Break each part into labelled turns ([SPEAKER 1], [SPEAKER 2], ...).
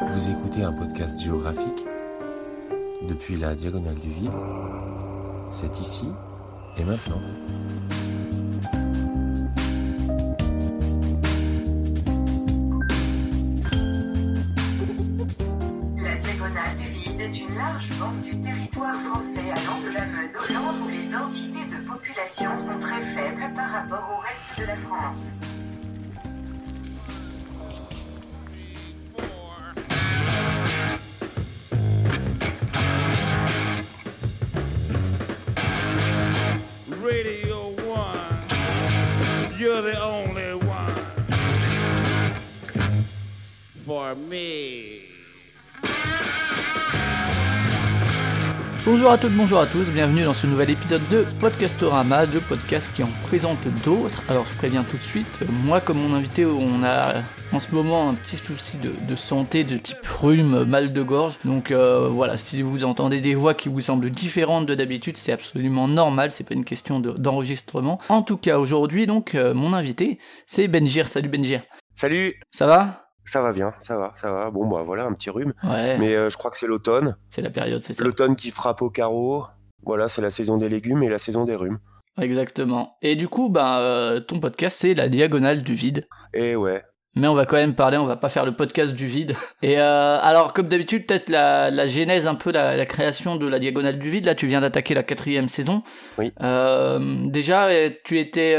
[SPEAKER 1] Vous écoutez un podcast géographique depuis la diagonale du vide. C'est ici et maintenant.
[SPEAKER 2] Bonjour à toutes, bonjour à tous, bienvenue dans ce nouvel épisode de Podcastorama, de podcast qui en présente d'autres. Alors je préviens tout de suite, moi comme mon invité, on a en ce moment un petit souci de, de santé de type rhume, mal de gorge. Donc euh, voilà, si vous entendez des voix qui vous semblent différentes de d'habitude, c'est absolument normal, c'est pas une question de- d'enregistrement. en tout cas, aujourd'hui, donc, euh, mon invité, c'est Benjir. Salut Benjir.
[SPEAKER 3] Salut,
[SPEAKER 2] Ça va?
[SPEAKER 3] Ça va bien, ça va, ça va. Bon, bah voilà, un petit rhume.
[SPEAKER 2] Ouais,
[SPEAKER 3] Mais euh, je crois que c'est l'automne.
[SPEAKER 2] c'est la période, c'est ça.
[SPEAKER 3] L'automne qui frappe au carreau. Voilà, c'est la saison des légumes et la saison des rhumes.
[SPEAKER 2] Exactement. Et du coup, bah, euh, ton podcast, c'est la diagonale du vide.
[SPEAKER 3] Et ouais,
[SPEAKER 2] Mais on va quand même parler, on va pas faire le podcast du vide. Et euh, alors, comme d'habitude, peut-être la, la genèse, un peu la, la création de la Diagonale du Vide. Là, tu viens d'attaquer la quatrième saison.
[SPEAKER 3] Oui.
[SPEAKER 2] Déjà, tu étais,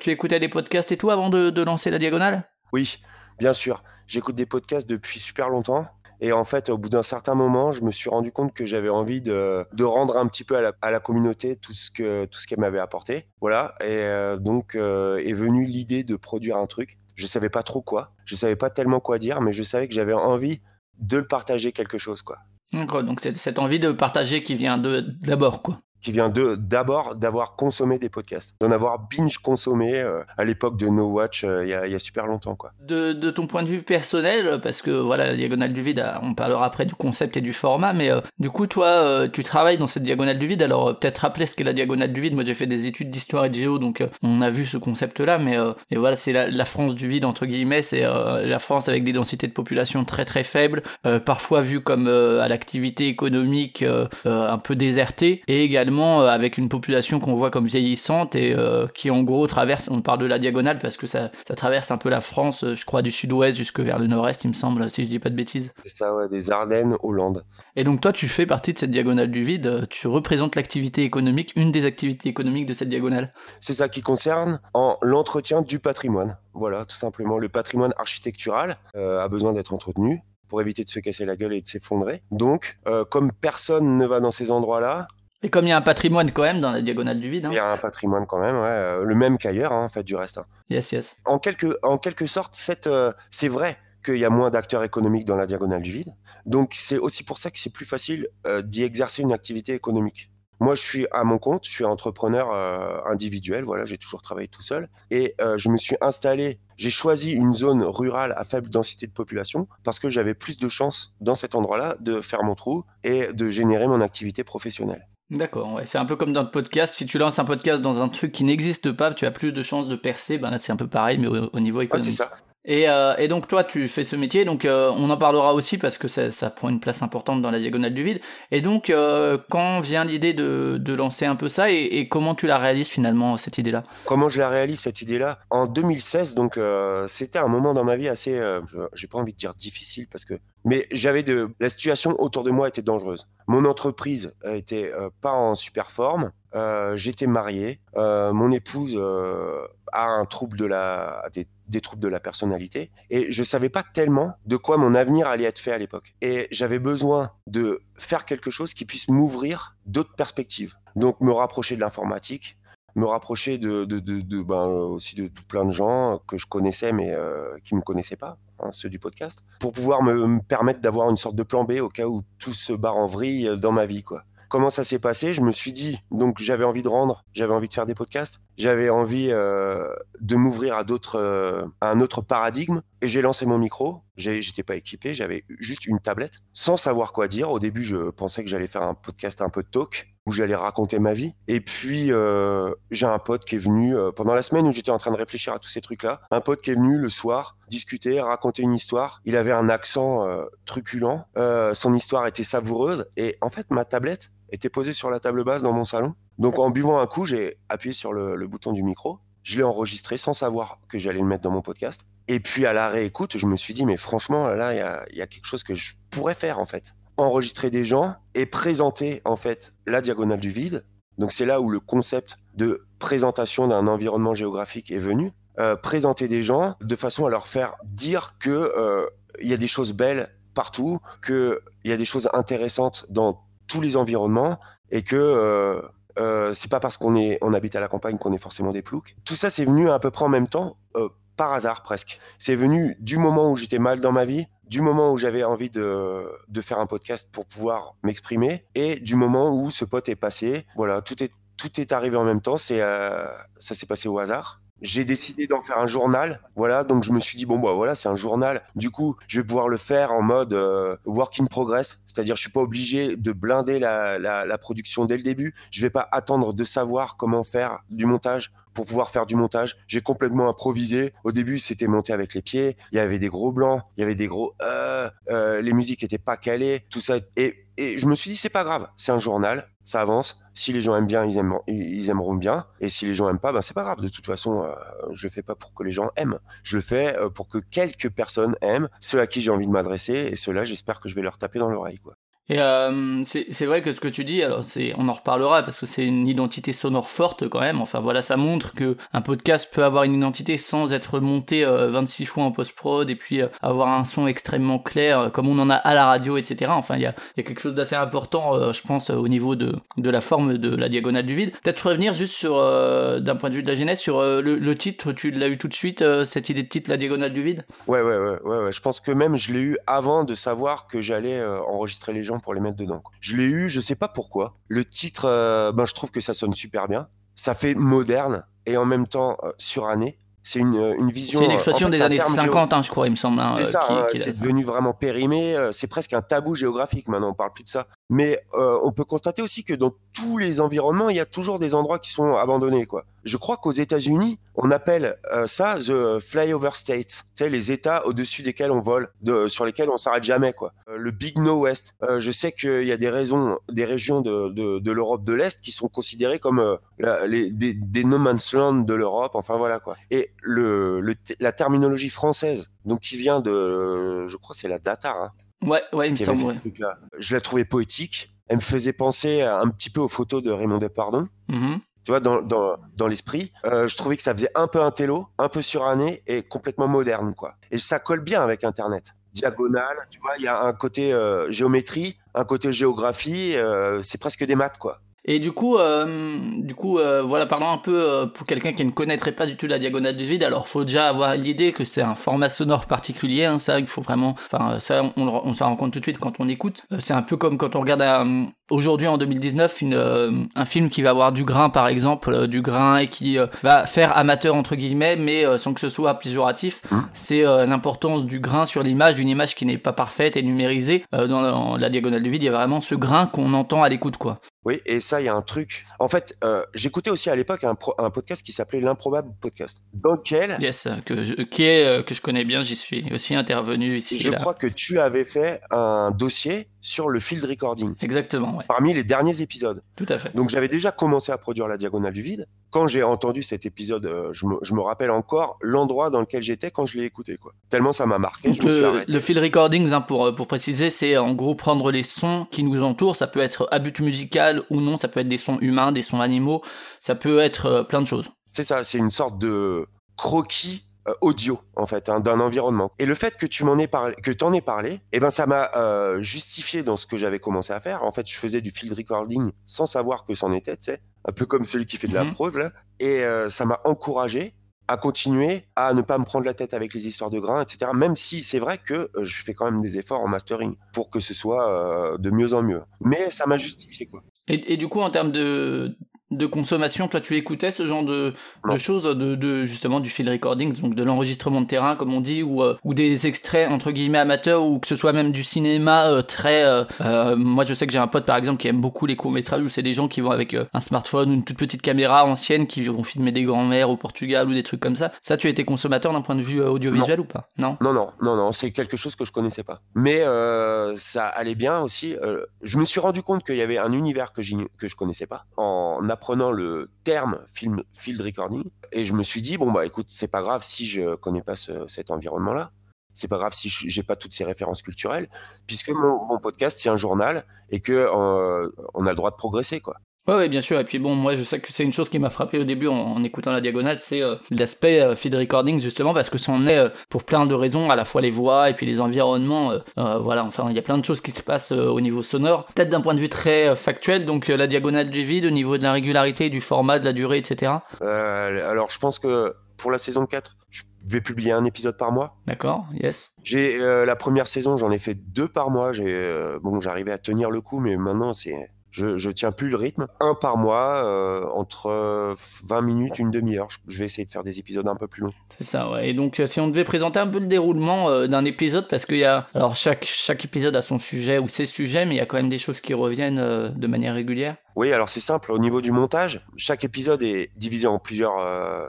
[SPEAKER 2] tu écoutais des podcasts et tout avant de, de lancer la Diagonale?
[SPEAKER 3] Oui, bien sûr. J'écoute des podcasts depuis super longtemps. Et en fait, au bout d'un certain moment, je me suis rendu compte que j'avais envie de, de rendre un petit peu à la, à la communauté tout ce que tout qu'elle m'avait apporté. Voilà. Et euh, donc euh, est venue l'idée de produire un truc. Je savais pas trop quoi. Je savais pas tellement quoi dire, mais je savais que j'avais envie de le partager quelque chose, quoi.
[SPEAKER 2] D'accord, donc c'est cette envie de partager qui vient d'abord, quoi.
[SPEAKER 3] Qui vient d'abord d'avoir consommé des podcasts, d'en avoir binge consommé euh, à l'époque de No Watch euh, il y, a, super longtemps quoi.
[SPEAKER 2] De, ton point de vue personnel, parce que voilà, la diagonale du vide, euh, on parlera après du concept et du format, mais du coup, toi, tu travailles dans cette diagonale du vide, alors peut-être rappeler ce qu'est la diagonale du vide. Moi, j'ai fait des études d'histoire et de géo, donc on a vu ce concept-là, mais euh, et voilà, c'est la, la France du vide, entre guillemets, c'est la France avec des densités de population très très faibles, parfois vue comme à l'activité économique un peu désertée, et également euh, avec une population qu'on voit comme vieillissante et euh, qui en gros traverse, on parle de la diagonale parce que ça, ça traverse un peu la France, euh, je crois du sud-ouest jusque vers le nord-est, il me semble, si je dis pas de bêtises.
[SPEAKER 3] C'est ça ouais, des Ardennes, Hollande.
[SPEAKER 2] Et donc toi, tu fais partie de cette diagonale du vide, tu représentes l'activité économique, une des activités économiques de cette diagonale.
[SPEAKER 3] C'est ça qui concerne en l'entretien du patrimoine. Voilà, tout simplement le patrimoine architectural a besoin d'être entretenu pour éviter de se casser la gueule et de s'effondrer. Donc, euh, comme personne ne va dans ces endroits-là,
[SPEAKER 2] Et comme il y a un patrimoine quand même dans la diagonale du vide, hein.
[SPEAKER 3] il y a un patrimoine quand même, ouais, euh, le même qu'ailleurs, hein, en fait, du reste. hein.
[SPEAKER 2] yes, yes.
[SPEAKER 3] en quelque, en quelque sorte, euh, c'est vrai qu'il y a moins d'acteurs économiques dans la diagonale du vide. Donc, c'est aussi pour ça que c'est plus facile euh, d'y exercer une activité économique. Moi, je suis à mon compte, je suis entrepreneur euh, individuel, voilà, j'ai toujours travaillé tout seul. Et euh, je me suis installé, j'ai choisi une zone rurale à faible densité de population parce que j'avais plus de chances dans cet endroit-là de faire mon trou et de générer mon activité professionnelle.
[SPEAKER 2] D'accord, ouais. c'est un peu comme dans le podcast, si tu lances un podcast dans un truc qui n'existe pas, tu as plus de chances de percer, ben là c'est un peu pareil, mais au, au niveau
[SPEAKER 3] Ah,
[SPEAKER 2] économique.
[SPEAKER 3] c'est ça.
[SPEAKER 2] Et, euh, et donc toi, tu fais ce métier, donc euh, on en parlera aussi parce que ça, prend une place importante dans la diagonale du vide. Et donc, euh, quand vient l'idée de, lancer un peu ça et, comment tu la réalises finalement, cette idée-là?
[SPEAKER 3] Comment je la réalise cette idée-là? En 2016, donc c'était un moment dans ma vie assez, j'ai pas envie de dire difficile parce que, mais j'avais de, la situation autour de moi était dangereuse. Mon entreprise était pas en super forme. J'étais marié. Mon épouse a un trouble de la, des troubles de la personnalité et je savais pas tellement de quoi mon avenir allait être fait à l'époque. Et j'avais besoin de faire quelque chose qui puisse m'ouvrir d'autres perspectives. Donc me rapprocher de l'informatique, me rapprocher de, de, de, ben, aussi de, tout plein de gens que je connaissais mais euh, qui me connaissaient pas, hein, ceux du podcast, pour pouvoir me, me permettre d'avoir une sorte de plan B au cas où tout se barre en vrille dans ma vie, quoi. Comment ça s'est passé? Je me suis dit, donc j'avais envie de rendre, j'avais envie de faire des podcasts, j'avais envie euh, de m'ouvrir à d'autres, euh, à un autre paradigme, et j'ai lancé mon micro. J'étais pas équipé, j'avais juste une tablette, sans savoir quoi dire. Au début, je pensais que j'allais faire un podcast un peu de talk, où j'allais raconter ma vie. Et puis, euh, j'ai un pote qui est venu pendant la semaine où j'étais en train de réfléchir à tous ces trucs-là. Un pote qui est venu le soir discuter, raconter une histoire. Il avait un accent truculent, son histoire était savoureuse, et en fait, ma tablette était posée sur la table basse dans mon salon. Donc en buvant un coup, j'ai appuyé sur le, bouton du micro. Je l'ai enregistré sans savoir que j'allais le mettre dans mon podcast. Et puis à la réécoute, je me suis dit, mais franchement, là, il y a, quelque chose que je pourrais faire en fait. Enregistrer des gens et présenter en fait la diagonale du vide. Donc c'est là où le concept de présentation d'un environnement géographique est venu. Euh, présenter des gens de façon à leur faire dire que euh, il y a des choses belles partout, qu'il y a des choses intéressantes dans tous les environnements et que euh, euh, c'est pas parce qu'on est on habite à la campagne qu'on est forcément des ploucs. Tout ça c'est venu à peu près en même temps, euh, par hasard presque. C'est venu du moment où j'étais mal dans ma vie, du moment où j'avais envie de, de faire un podcast pour pouvoir m'exprimer, et du moment où ce pote est passé. Voilà, tout est tout est arrivé en même temps. C'est euh, ça s'est passé au hasard. J'ai décidé d'en faire un journal, voilà, donc je me suis dit bon bah voilà c'est un journal. Du coup je vais pouvoir le faire en mode euh, work in progress, c'est-à-dire je suis pas obligé de blinder la, production dès le début. Je vais pas attendre de savoir comment faire du montage pour pouvoir faire du montage. J'ai complètement improvisé. Au début, c'était monté avec les pieds. Il y avait des gros blancs, il y avait des gros euh, euh, les musiques étaient pas calées, tout ça. Et, et je me suis dit, c'est pas grave, c'est un journal, ça avance. Si les gens aiment bien, ils, aimeront bien. Et si les gens aiment pas, ben c'est pas grave. De toute façon, euh, je le fais pas pour que les gens aiment. Je le fais euh, pour que quelques personnes aiment, ceux à qui j'ai envie de m'adresser. Et ceux-là, j'espère que je vais leur taper dans l'oreille, quoi.
[SPEAKER 2] Et euh, c'est vrai que ce que tu dis, alors c'est, on en reparlera parce que c'est une identité sonore forte quand même. Enfin voilà, ça montre que un podcast peut avoir une identité sans être monté euh, 26 fois en post-prod et puis euh, avoir un son extrêmement clair euh, comme on en a à la radio, etc. Enfin il y a, y a quelque chose d'assez important, euh, je pense, au niveau de, de la forme de la diagonale du vide. Peut-être revenir juste sur, d'un point de vue de la genèse, sur le, le titre. Tu l'as eu tout de suite, cette idée de titre, la diagonale du vide?
[SPEAKER 3] Ouais, ouais, ouais, ouais, ouais. Je pense que même je l'ai eu avant de savoir que j'allais enregistrer les gens pour les mettre dedans. quoi. Je l'ai eu, je sais pas pourquoi. Le titre, euh, ben, je trouve que ça sonne super bien. Ça fait moderne et en même temps euh, suranné. C'est une, euh, une vision.
[SPEAKER 2] C'est une
[SPEAKER 3] euh, en
[SPEAKER 2] expression
[SPEAKER 3] fait,
[SPEAKER 2] des années
[SPEAKER 3] terme géo-
[SPEAKER 2] 50, hein, je crois, il me semble. hein,
[SPEAKER 3] C'est ça,
[SPEAKER 2] qui-
[SPEAKER 3] hein, c'est devenu vraiment périmé. C'est presque un tabou géographique maintenant, on parle plus de ça. Mais euh, on peut constater aussi que dans tous les environnements, il y a toujours des endroits qui sont abandonnés. Quoi. Je crois qu'aux États-Unis, on appelle euh, ça the flyover states, tu sais, les États au-dessus desquels on vole, de, sur lesquels on s'arrête jamais. Quoi. Euh, le Big No West. Euh, je sais qu'il y a des raisons, des régions de, de, de l'Europe de l'Est qui sont considérées comme euh, la- les, des, des no man's land de l'Europe. Enfin voilà quoi. Et le, la terminologie française, donc qui vient de, je crois, c'est la data. Hein,
[SPEAKER 2] Ouais, ouais, il me semble. ouais.
[SPEAKER 3] Je la trouvais poétique. Elle me faisait penser un petit peu aux photos de Raymond Depardon.
[SPEAKER 2] Mhm.
[SPEAKER 3] Tu vois, dans, dans, dans l'esprit, Euh, je trouvais que ça faisait un peu un télo, un peu suranné et complètement moderne, quoi. Et ça colle bien avec Internet. Diagonale, tu vois, il y a un côté euh, géométrie, un côté géographie, euh, c'est presque des maths, quoi.
[SPEAKER 2] Et du coup, euh, du coup, euh, voilà, parlons un peu euh, pour quelqu'un qui ne connaîtrait pas du tout la diagonale du vide. Alors, faut déjà avoir l'idée que c'est un format sonore particulier. Hein, ça, il faut vraiment, enfin, ça, on, on s'en rend compte tout de suite quand on écoute. Euh, c'est un peu comme quand on regarde un- aujourd'hui en 2019 une, euh, un film qui va avoir du grain, par exemple, euh, du grain et qui euh, va faire amateur entre guillemets, mais euh, sans que ce soit péjoratif.
[SPEAKER 3] Hum.
[SPEAKER 2] C'est l'importance du grain sur l'image, d'une image qui n'est pas parfaite et numérisée. Euh, dans, dans la diagonale du vide, il y a vraiment ce grain qu'on entend à l'écoute, quoi.
[SPEAKER 3] Oui, et ça, il y a un truc. En fait, euh, j'écoutais aussi à l'époque un, podcast qui s'appelait L'improbable podcast, dans lequel
[SPEAKER 2] Yes, que je, qui est, que je connais bien, j'y suis aussi intervenu ici.
[SPEAKER 3] je
[SPEAKER 2] là.
[SPEAKER 3] crois que tu avais fait un dossier sur le field recording
[SPEAKER 2] Exactement, ouais,
[SPEAKER 3] parmi les derniers épisodes.
[SPEAKER 2] tout à fait.
[SPEAKER 3] Donc j'avais déjà commencé à produire la diagonale du vide. Quand j'ai entendu cet épisode, euh, je, me, je me rappelle encore l'endroit dans lequel j'étais quand je l'ai écouté. Quoi. Tellement ça m'a marqué, je
[SPEAKER 2] le,
[SPEAKER 3] arrêté.
[SPEAKER 2] le field recordings, hein, pour, euh, pour préciser, c'est en gros prendre les sons qui nous entourent. Ça peut être à but musical ou non, ça peut être des sons humains, des sons animaux, ça peut être euh, plein de choses.
[SPEAKER 3] C'est ça, c'est une sorte de croquis euh, audio en fait hein, d'un environnement. Et le fait que tu m'en aies parlé, que t'en aies parlé, eh ben ça m'a euh, justifié dans ce que j'avais commencé à faire. En fait, je faisais du field recording sans savoir que c'en était, tu sais, un peu comme celui qui fait de la
[SPEAKER 2] Mhm.
[SPEAKER 3] prose là. Et euh, ça m'a encouragé à continuer à ne pas me prendre la tête avec les histoires de grains, etc. Même si c'est vrai que euh, je fais quand même des efforts en mastering pour que ce soit euh, de mieux en mieux. Mais ça m'a justifié quoi.
[SPEAKER 2] Et, et du coup, en termes de de consommation, toi tu écoutais ce genre de, choses, de, de justement du field recording, donc de l'enregistrement de terrain comme on dit, ou, euh, ou des extraits entre guillemets amateurs, ou que ce soit même du cinéma euh, très... euh, moi je sais que j'ai un pote par exemple qui aime beaucoup les courts-métrages où c'est des gens qui vont avec un smartphone ou une toute petite caméra ancienne qui vont filmer des grands-mères au Portugal ou des trucs comme ça. Ça tu as été consommateur d'un point de vue audiovisuel ou pas? Non?
[SPEAKER 3] Non, non, non, non, c'est quelque chose que je connaissais pas. Mais ça allait bien aussi. je me suis rendu compte qu'il y avait un univers que, que je connaissais pas en apprenant le terme film, field recording. Et je me suis dit, bon, bah écoute, c'est pas grave si je connais pas ce- cet environnement-là. C'est pas grave si j'ai pas toutes ces références culturelles, puisque mon, mon podcast, c'est un journal et que euh, on a le droit de progresser, quoi.
[SPEAKER 2] Ouais, ouais, bien sûr. Et puis bon, moi, je sais que c'est une chose qui m'a frappé au début en, en écoutant la diagonale, c'est euh, l'aspect euh, feed recording justement parce que c'en est euh, pour plein de raisons, à la fois les voix et puis les environnements. euh, voilà, enfin, il y a plein de choses qui se passent au niveau sonore. Peut-être d'un point de vue très factuel, donc la diagonale du vide au niveau de la régularité, du format, de la durée, etc.
[SPEAKER 3] Euh, alors, je pense que pour la saison 4, je vais publier un épisode par mois.
[SPEAKER 2] D'accord, yes.
[SPEAKER 3] J'ai euh, la première saison, j'en ai fait deux par mois. J'ai euh, bon, j'arrivais à tenir le coup, mais maintenant c'est je, je tiens plus le rythme. Un par mois, euh, entre euh, 20 minutes, une demi-heure. Je, je vais essayer de faire des épisodes un peu plus longs.
[SPEAKER 2] C'est ça, ouais. Et donc, euh, si on devait présenter un peu le déroulement euh, d'un épisode, parce qu'il y a, alors chaque chaque épisode a son sujet ou ses sujets, mais il y a quand même des choses qui reviennent euh, de manière régulière.
[SPEAKER 3] Oui, alors c'est simple. Au niveau du montage, chaque épisode est divisé en plusieurs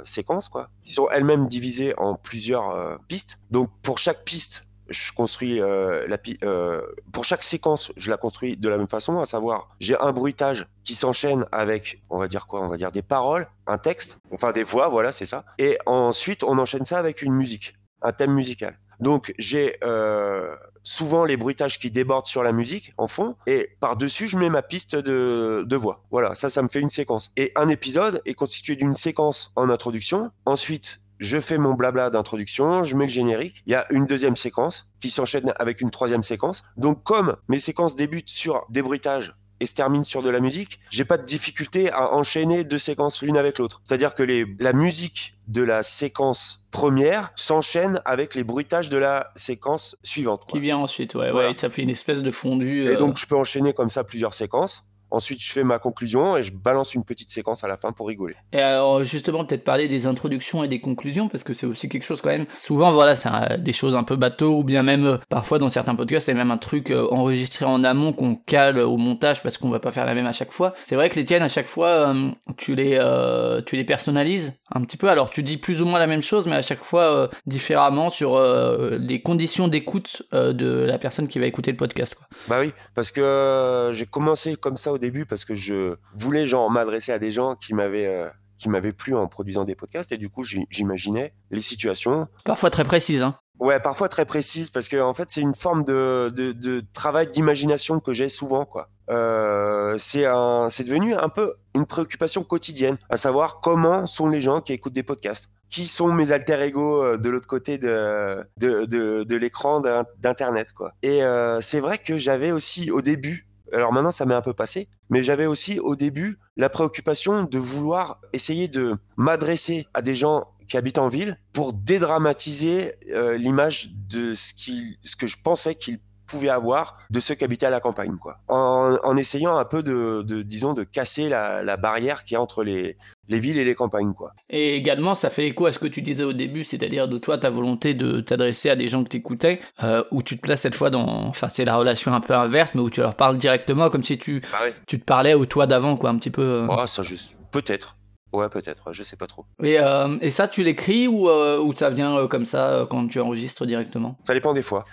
[SPEAKER 3] séquences, quoi. Ils sont elles-mêmes divisées en plusieurs pistes. Donc pour chaque piste, je construis euh, la euh, pour chaque séquence, je la construis de la même façon, à savoir j'ai un bruitage qui s'enchaîne avec, on va dire quoi, on va dire des paroles, un texte, enfin des voix, voilà, c'est ça. Et ensuite, on enchaîne ça avec une musique, un thème musical. Donc j'ai euh, souvent les bruitages qui débordent sur la musique en fond et par-dessus je mets ma piste de, de voix. Voilà, ça ça me fait une séquence. Et un épisode est constitué d'une séquence en introduction, ensuite je fais mon blabla d'introduction, je mets le générique, il y a une deuxième séquence qui s'enchaîne avec une troisième séquence. Donc comme mes séquences débutent sur des bruitages et se terminent sur de la musique, j'ai pas de difficulté à enchaîner deux séquences l'une avec l'autre. C'est-à-dire que les, la musique de la séquence première s'enchaîne avec les bruitages de la séquence suivante. quoi.
[SPEAKER 2] Qui vient ensuite, ouais,
[SPEAKER 3] Voilà.
[SPEAKER 2] ouais, ça fait une espèce de fondu.
[SPEAKER 3] Et
[SPEAKER 2] euh,
[SPEAKER 3] donc, je peux enchaîner comme ça plusieurs séquences. Ensuite, je fais ma conclusion et je balance une petite séquence à la fin pour rigoler.
[SPEAKER 2] Et alors justement peut-être parler des introductions et des conclusions parce que c'est aussi quelque chose quand même. Souvent voilà c'est des choses un peu bateau ou bien même euh, parfois dans certains podcasts c'est même un truc euh, enregistré en amont qu'on cale au montage parce qu'on va pas faire la même à chaque fois. C'est vrai que les tiennes à chaque fois euh, tu les euh, tu les personnalises un petit peu. Alors tu dis plus ou moins la même chose mais à chaque fois euh, différemment sur les conditions d'écoute de la personne qui va écouter le podcast. Quoi.
[SPEAKER 3] Bah oui, parce que j'ai commencé comme ça au début parce que je voulais genre m'adresser à des gens qui m'avaient euh, qui m'avaient plu en produisant des podcasts et du coup j'imaginais les situations.
[SPEAKER 2] Parfois très précise hein.
[SPEAKER 3] Ouais, parfois très précises parce que en fait c'est une forme de, de, de travail d'imagination que j'ai souvent quoi. Euh, c'est un, c'est devenu un peu une préoccupation quotidienne, à savoir comment sont les gens qui écoutent des podcasts, qui sont mes alter ego euh, de l'autre côté de de, de, de l'écran d'in- d'internet quoi. Et euh, c'est vrai que j'avais aussi au début, alors maintenant ça m'est un peu passé, mais j'avais aussi au début la préoccupation de vouloir essayer de m'adresser à des gens qui habitent en ville pour dédramatiser euh, l'image de ce, que je pensais qu'ils pouvaient avoir de ceux qui habitaient à la campagne, quoi. En, en essayant un peu de, de disons, de casser la, la barrière qui est entre les, les villes et les campagnes, quoi.
[SPEAKER 2] Et également, ça fait écho à ce que tu disais au début, c'est-à-dire de toi, ta volonté de t'adresser à des gens que t'écoutais, euh, où tu te places cette fois dans, enfin, c'est la relation un peu inverse, mais où tu leur parles directement, comme si tu,
[SPEAKER 3] Ah ouais.
[SPEAKER 2] tu te parlais au toi d'avant, quoi, un petit peu. euh.
[SPEAKER 3] Oh, ça, je... peut-être. Ouais, peut-être. Je sais pas trop.
[SPEAKER 2] Et, euh, et ça, tu l'écris ou, euh, ou ça vient euh, comme ça quand tu enregistres directement?
[SPEAKER 3] Ça dépend des fois.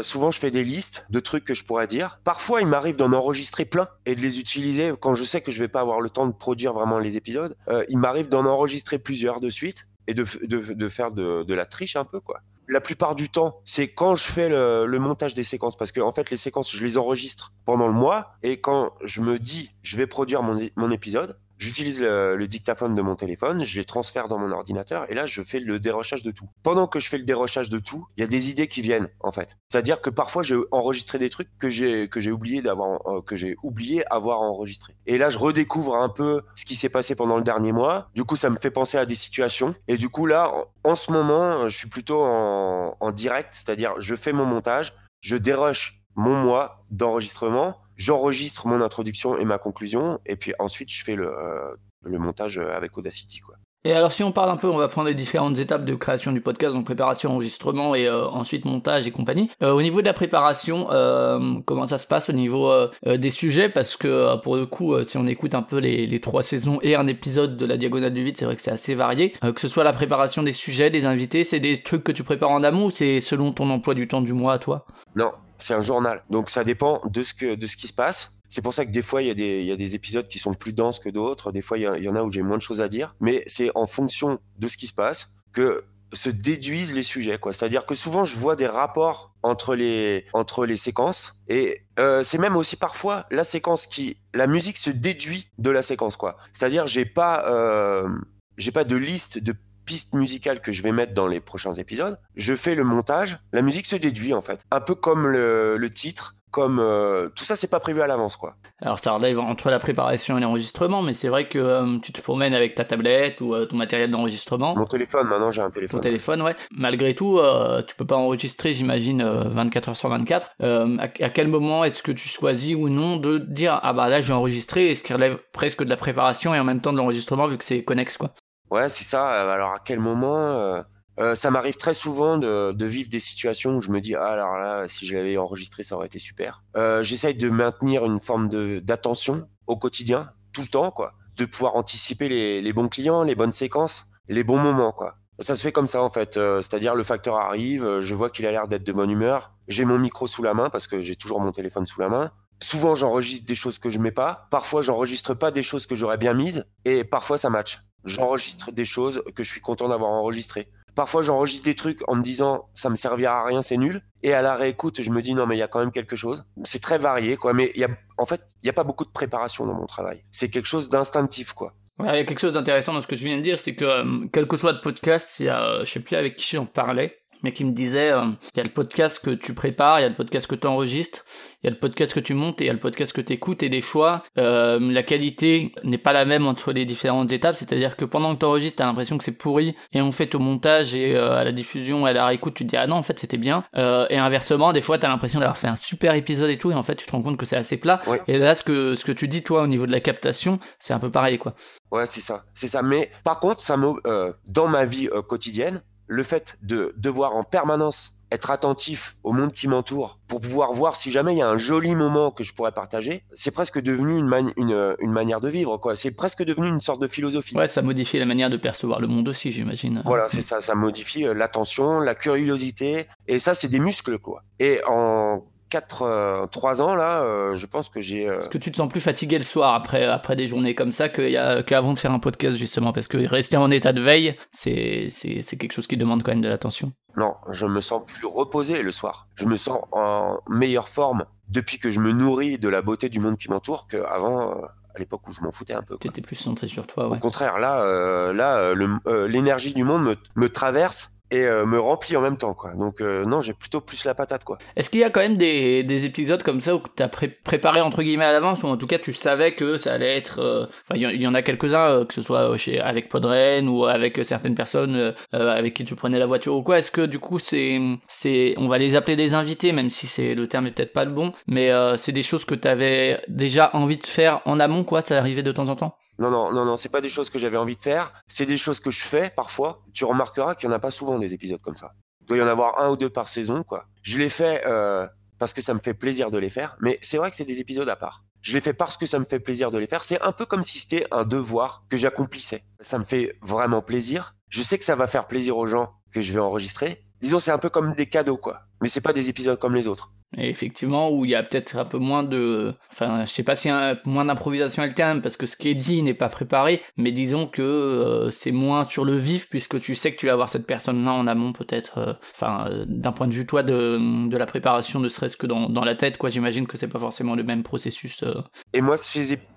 [SPEAKER 3] Souvent, je fais des listes de trucs que je pourrais dire. Parfois, il m'arrive d'en enregistrer plein et de les utiliser quand je sais que je vais pas avoir le temps de produire vraiment les épisodes. Il m'arrive d'en enregistrer plusieurs de suite et de, de, de faire de, de la triche un peu, quoi. La plupart du temps, c'est quand je fais le, le montage des séquences, parce que en fait, les séquences, je les enregistre pendant le mois, et quand je me dis, je vais produire mon, mon épisode, j'utilise le, dictaphone de mon téléphone, je les transfère dans mon ordinateur, et là, je fais le dérochage de tout. Pendant que je fais le dérochage de tout, il y a des idées qui viennent, en fait. C'est-à-dire que parfois, j'ai enregistré des trucs que j'ai que j'ai oublié d'avoir euh, que j'ai oublié avoir enregistré. Et là, je redécouvre un peu ce qui s'est passé pendant le dernier mois. Du coup, ça me fait penser à des situations. Et du coup, là, en, ce moment, je suis plutôt en direct, c'est-à-dire je fais mon montage, je déroche mon mois d'enregistrement j'enregistre mon introduction et ma conclusion, et puis ensuite je fais le, euh, le montage avec Audacity. Quoi.
[SPEAKER 2] Et alors si on parle un peu, on va prendre les différentes étapes de création du podcast, donc préparation, enregistrement et euh, ensuite montage et compagnie. Euh, au niveau de la préparation, euh, comment ça se passe au niveau euh, euh, des sujets? Parce que euh, pour le coup, euh, si on écoute un peu les, les trois saisons et un épisode de la Diagonale du Vide, c'est vrai que c'est assez varié. Euh, que ce soit la préparation des sujets, des invités, c'est des trucs que tu prépares en amont ou c'est selon ton emploi du temps du mois à toi?
[SPEAKER 3] Non, c'est un journal. Donc ça dépend de ce, que, de ce qui se passe. C'est pour ça que des fois, il y, a des, y a des épisodes qui sont plus denses que d'autres. Des fois, il y, en a où j'ai moins de choses à dire. Mais c'est en fonction de ce qui se passe que se déduisent les sujets. C'est-à-dire que souvent, je vois des rapports entre les, entre les séquences. Et euh, c'est même aussi parfois la séquence qui... La musique se déduit de la séquence. quoi. C'est-à-dire, j'ai pas, euh, j'ai pas de liste de pistes musicales que je vais mettre dans les prochains épisodes. Je fais le montage. La musique se déduit, en fait. Un peu comme le, le titre. Comme euh, tout ça, c'est pas prévu à l'avance, quoi.
[SPEAKER 2] Alors ça relève entre la préparation et l'enregistrement, mais c'est vrai que euh, tu te promènes avec ta tablette ou euh, ton matériel d'enregistrement.
[SPEAKER 3] Mon téléphone, maintenant, j'ai un
[SPEAKER 2] Ton
[SPEAKER 3] téléphone.
[SPEAKER 2] téléphone, ouais. Malgré tout, tu peux pas enregistrer, j'imagine, euh, 24 heures sur 24. Euh, à, à quel moment est-ce que tu choisis ou non de dire ah bah là je vais enregistrer, et ce qui relève presque de la préparation et en même temps de l'enregistrement vu que c'est connexe quoi.
[SPEAKER 3] Ouais, c'est ça. Euh, Alors, à quel moment euh, euh, Ça m'arrive très souvent de, de vivre des situations où je me dis, ah, alors là, si je l'avais enregistré, ça aurait été super. Euh, J'essaye de maintenir une forme d'attention au quotidien, tout le temps, quoi. De pouvoir anticiper les, les bons clients, les bonnes séquences, les bons moments, quoi. Ça se fait comme ça, en fait. Euh, C'est-à-dire, le facteur arrive, euh, je vois qu'il a l'air d'être de bonne humeur. J'ai mon micro sous la main parce que j'ai toujours mon téléphone sous la main. Souvent, j'enregistre des choses que je mets pas. Parfois, j'enregistre pas des choses que j'aurais bien mises. Et parfois, ça match. J'enregistre des choses que je suis content d'avoir enregistrées. Parfois, j'enregistre des trucs en me disant ça me servira à rien, c'est nul. Et à la réécoute, je me dis non, mais il y a quand même quelque chose. C'est très varié, quoi. Mais en fait, il n'y a pas beaucoup de préparation dans mon travail. C'est quelque chose d'instinctif, quoi.
[SPEAKER 2] Il y a quelque chose d'intéressant dans ce que tu viens de dire, c'est que euh, quel que soit le podcast, il y a, euh, je sais plus avec qui j'en parlais, mais qui me disait, euh, il y a le podcast que tu prépares, il y a le podcast que tu enregistres, il y a le podcast que tu montes et il y a le podcast que tu écoutes, et des fois, euh, la qualité n'est pas la même entre les différentes étapes, c'est-à-dire que pendant que tu enregistres, tu as l'impression que c'est pourri, et en fait au montage et euh, à la diffusion et à la réécoute, tu te dis, ah non, en fait c'était bien, euh, et inversement, des fois, tu as l'impression d'avoir fait un super épisode et tout, et en fait, tu te rends compte que c'est assez plat,
[SPEAKER 3] Ouais.
[SPEAKER 2] et là, ce que, ce que tu dis, toi, au niveau de la captation, c'est un peu pareil, quoi.
[SPEAKER 3] Ouais, c'est ça, c'est ça. Mais par contre, ça me, euh, dans ma vie quotidienne, le fait de devoir en permanence être attentif au monde qui m'entoure pour pouvoir voir si jamais il y a un joli moment que je pourrais partager, c'est presque devenu une, mani- une, euh, une manière de vivre, quoi. C'est presque devenu une sorte de philosophie.
[SPEAKER 2] Ouais, ça modifie la manière de percevoir le monde aussi, j'imagine.
[SPEAKER 3] Voilà, c'est ça, ça modifie euh, l'attention, la curiosité, et ça, c'est des muscles, quoi. Et en 4, 3 ans, là, euh, je pense que j'ai... euh,
[SPEAKER 2] Est-ce que tu te sens plus fatigué le soir après, après des journées comme ça qu'avant de faire un podcast, justement? Parce que rester en état de veille, c'est c'est- c'est quelque chose qui demande quand même de l'attention.
[SPEAKER 3] Non, je me sens plus reposé le soir. Je me sens en meilleure forme depuis que je me nourris de la beauté du monde qui m'entoure qu'avant, euh, à l'époque où je m'en foutais un peu.
[SPEAKER 2] Tu étais plus centré sur toi,
[SPEAKER 3] Au
[SPEAKER 2] ouais.
[SPEAKER 3] contraire, là, euh, là, euh, euh, l'énergie du monde me, me traverse et euh, me remplit en même temps, quoi. Donc euh, non, j'ai plutôt plus la patate, quoi.
[SPEAKER 2] Est-ce qu'il y a quand même des, des épisodes comme ça où tu as préparé entre guillemets à l'avance, ou en tout cas tu savais que ça allait être... euh, Enfin, il y en- a quelques-uns, euh, que ce soit chez, avec Podren ou avec certaines personnes euh, euh, avec qui tu prenais la voiture ou quoi. Est-ce que du coup c'est... c'est On va les appeler des invités, même si c'est le terme est peut-être pas le bon, mais euh, c'est des choses que tu avais déjà envie de faire en amont, quoi, ça arrivait de temps en temps?
[SPEAKER 3] Non, non, non, non, c'est pas des choses que j'avais envie de faire. C'est des choses que je fais parfois. Tu remarqueras qu'il y en a pas souvent des épisodes comme ça. Il doit y en avoir un ou deux par saison, quoi. Je les fais euh, parce que ça me fait plaisir de les faire, mais c'est vrai que c'est des épisodes à part. Je les fais parce que ça me fait plaisir de les faire. C'est un peu comme si c'était un devoir que j'accomplissais. Ça me fait vraiment plaisir. Je sais que ça va faire plaisir aux gens que je vais enregistrer. Disons, c'est un peu comme des cadeaux, quoi. Mais c'est pas des épisodes comme les autres.
[SPEAKER 2] Effectivement, où il y a peut-être un peu moins de... Enfin, je sais pas un- moins d'improvisation alterne, parce que ce qui est dit n'est pas préparé, mais disons que euh, c'est moins sur le vif, puisque tu sais que tu vas avoir cette personne-là en amont, peut-être... euh, Enfin, euh, d'un point de vue, toi, de, de la préparation, ne serait-ce que dans, dans la tête, quoi, j'imagine que c'est pas forcément le même processus.
[SPEAKER 3] Et moi,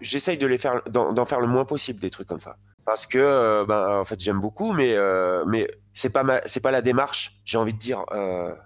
[SPEAKER 3] j'essaye de les faire, d'en faire le moins possible des trucs comme ça, parce que, ben, en fait, j'aime beaucoup, mais euh, mais c'est pas pas la démarche. J'ai envie de dire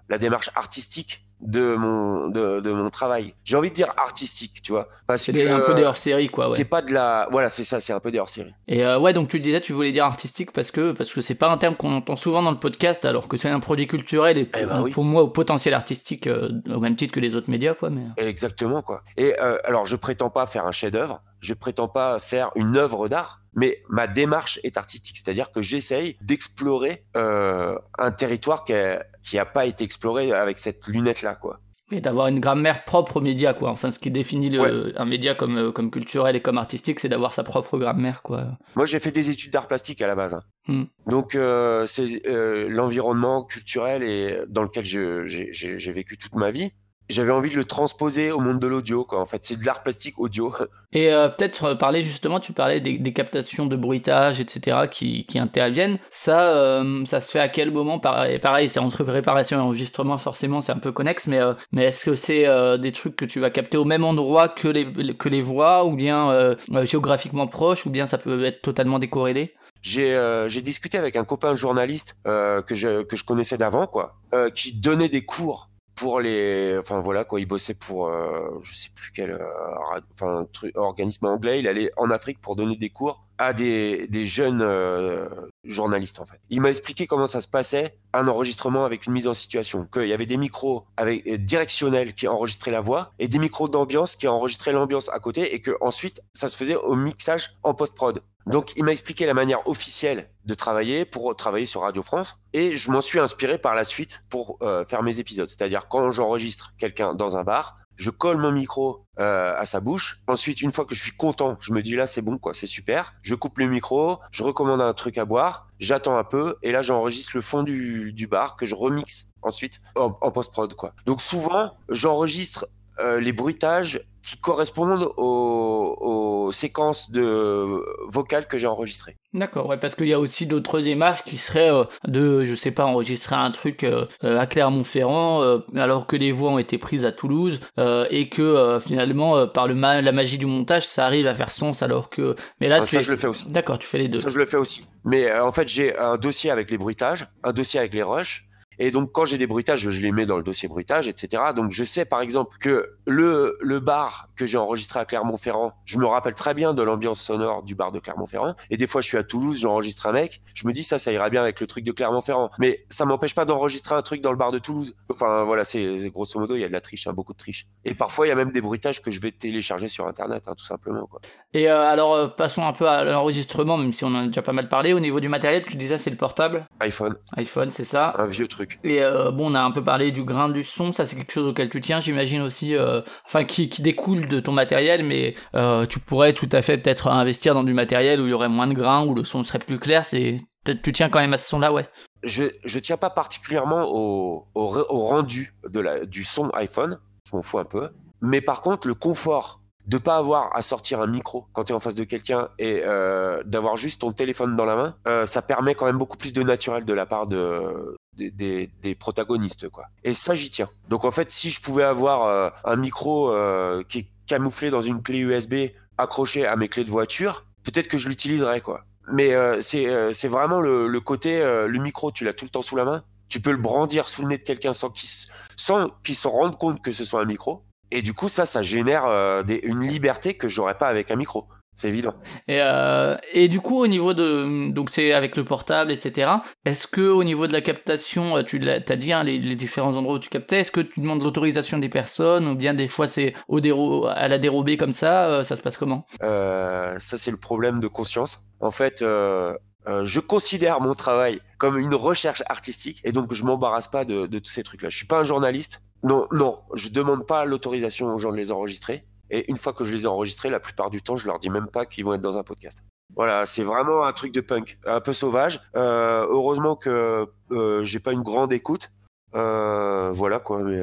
[SPEAKER 3] la démarche artistique de mon de, de mon travail. J'ai envie de dire artistique, tu vois, parce
[SPEAKER 2] C'est
[SPEAKER 3] que
[SPEAKER 2] un peu des
[SPEAKER 3] euh,
[SPEAKER 2] hors-série, quoi. Ouais.
[SPEAKER 3] c'est pas de la voilà, c'est ça, c'est un peu des hors-série.
[SPEAKER 2] Et euh, ouais, donc tu disais, tu voulais dire artistique parce que parce que c'est pas un terme qu'on entend souvent dans le podcast, alors que c'est un produit culturel et
[SPEAKER 3] Eh ben oui.
[SPEAKER 2] pour moi au potentiel artistique euh, au même titre que les autres médias, quoi. Mais
[SPEAKER 3] Exactement quoi. Et euh, alors je prétends pas faire un chef-d'œuvre, je prétends pas faire une œuvre d'art, mais ma démarche est artistique, c'est-à-dire que j'essaye d'explorer euh, un territoire qui a, qui a pas été exploré avec cette lunette là quoi.
[SPEAKER 2] et d'avoir une grammaire propre aux médias, quoi. Enfin, ce qui définit le,
[SPEAKER 3] Ouais.
[SPEAKER 2] un média comme euh, comme culturel et comme artistique, c'est d'avoir sa propre grammaire, quoi.
[SPEAKER 3] Moi j'ai fait des études d'art plastique à la base, hein.
[SPEAKER 2] Hmm.
[SPEAKER 3] donc euh, c'est euh, l'environnement culturel et dans lequel j'ai vécu toute ma vie. J'avais envie de le transposer au monde de l'audio quoi. En fait c'est de l'art plastique audio.
[SPEAKER 2] Et euh, peut-être euh, parler justement, tu parlais des, des captations de bruitage, etc., qui, qui interviennent. Ça, euh, ça se fait à quel moment? Pareil, pareil c'est entre préparation et enregistrement, forcément, c'est un peu connexe, mais, euh, mais est-ce que c'est euh, des trucs que tu vas capter au même endroit que les, que les voix, ou bien euh, géographiquement proche, ou bien ça peut être totalement décorrélé?
[SPEAKER 3] J'ai euh, j'ai discuté avec un copain journaliste euh, que je que je connaissais d'avant quoi, euh, qui donnait des cours pour les, enfin voilà quoi, il bossait pour euh, je sais plus quel, euh, enfin truc, organisme anglais, il allait en Afrique pour donner des cours à des jeunes euh, journalistes en fait. Il m'a expliqué comment ça se passait un enregistrement avec une mise en situation, qu'il y avait des micros avec euh, directionnels qui enregistraient la voix et des micros d'ambiance qui enregistraient l'ambiance à côté et que ensuite ça se faisait au mixage en post prod. Donc, il m'a expliqué la manière officielle de travailler pour travailler sur Radio France et je m'en suis inspiré par la suite pour euh, faire mes épisodes. C'est-à-dire quand j'enregistre quelqu'un dans un bar, je colle mon micro euh, à sa bouche. Ensuite, une fois que je suis content, je me dis là c'est bon quoi, c'est super. Je coupe le micro, je recommande un truc à boire, j'attends un peu et là j'enregistre le fond du, du bar que je remixe ensuite en, en post-prod quoi. Donc souvent, j'enregistre euh, les bruitages qui correspondent aux, aux séquences de vocales que j'ai enregistrées.
[SPEAKER 2] D'accord, ouais, parce qu'il y a aussi d'autres démarches qui seraient euh, de, je sais pas, enregistrer un truc euh, à Clermont-Ferrand, euh, alors que les voix ont été prises à Toulouse, et que finalement, par le ma- la magie du montage, ça arrive à faire sens, alors que... Mais là,
[SPEAKER 3] Ah,
[SPEAKER 2] tu
[SPEAKER 3] ça,
[SPEAKER 2] es-
[SPEAKER 3] je le fais aussi.
[SPEAKER 2] D'accord, tu fais les deux.
[SPEAKER 3] Ça, je le fais aussi. Mais en fait, j'ai un dossier avec les bruitages, un dossier avec les rushs. Et donc, quand j'ai des bruitages, je les mets dans le dossier bruitage, etc. Donc, je sais, par exemple, que le, le bar que j'ai enregistré à Clermont-Ferrand, je me rappelle très bien de l'ambiance sonore du bar de Clermont-Ferrand. Et des fois, je suis à Toulouse, j'enregistre un mec, je me dis, ça, ça ira bien avec le truc de Clermont-Ferrand. Mais ça m'empêche pas d'enregistrer un truc dans le bar de Toulouse. Enfin, voilà, c'est grosso modo, il y a de la triche, hein, beaucoup de triche. Et parfois, il y a même des bruitages que je vais télécharger sur Internet, hein, tout simplement. Quoi.
[SPEAKER 2] Et euh, alors, euh, passons un peu à l'enregistrement, même si on en a déjà pas mal parlé. Au niveau du matériel, tu disais c'est le portable,
[SPEAKER 3] iPhone,
[SPEAKER 2] iPhone, c'est ça.
[SPEAKER 3] un vieux truc.
[SPEAKER 2] Et euh, bon, on a un peu parlé du grain du son, ça c'est quelque chose auquel tu tiens, j'imagine aussi, euh, enfin qui, qui découle de ton matériel, mais euh, tu pourrais tout à fait peut-être investir dans du matériel où il y aurait moins de grains, où le son serait plus clair. C'est peut-être tu tiens quand même à ce son-là, ouais.
[SPEAKER 3] je je tiens pas particulièrement au, au, au rendu de la, du son iPhone, je m'en fous un peu. Mais par contre, le confort de pas avoir à sortir un micro quand tu es en face de quelqu'un et euh, d'avoir juste ton téléphone dans la main, euh, ça permet quand même beaucoup plus de naturel de la part de des, protagonistes quoi. Et ça j'y tiens. Donc en fait, si je pouvais avoir euh, un micro euh, qui est camouflé dans une clé USB accroché à mes clés de voiture, peut-être que je l'utiliserais quoi. Mais euh, c'est euh, c'est vraiment le, le côté le micro, tu l'as tout le temps sous la main. Tu peux le brandir sous le nez de quelqu'un sans qu'il s- sans qu'il se rende compte que ce soit un micro. Et du coup, ça, ça génère euh, des, une liberté que j'aurais pas avec un micro. C'est évident.
[SPEAKER 2] Et, euh, et du coup, au niveau de. Donc, c'est avec le portable, etc. Est-ce que, au niveau de la captation, euh, tu l'as as dit, hein, les, les différents endroits où tu captais, est-ce que tu demandes l'autorisation des personnes ou bien des fois c'est au déro à la dérobée comme ça euh, Ça se passe comment?
[SPEAKER 3] Ça, c'est le problème de conscience. En fait, euh, je considère mon travail comme une recherche artistique et donc je m'embarrasse pas de, de tous ces trucs-là. Je suis pas un journaliste. Non, non, je demande pas l'autorisation aux gens de les enregistrer. Et une fois que je les ai enregistrés, la plupart du temps, je leur dis même pas qu'ils vont être dans un podcast. Voilà, c'est vraiment un truc de punk, un peu sauvage. Euh, heureusement que euh, j'ai pas une grande écoute. Euh, voilà quoi, mais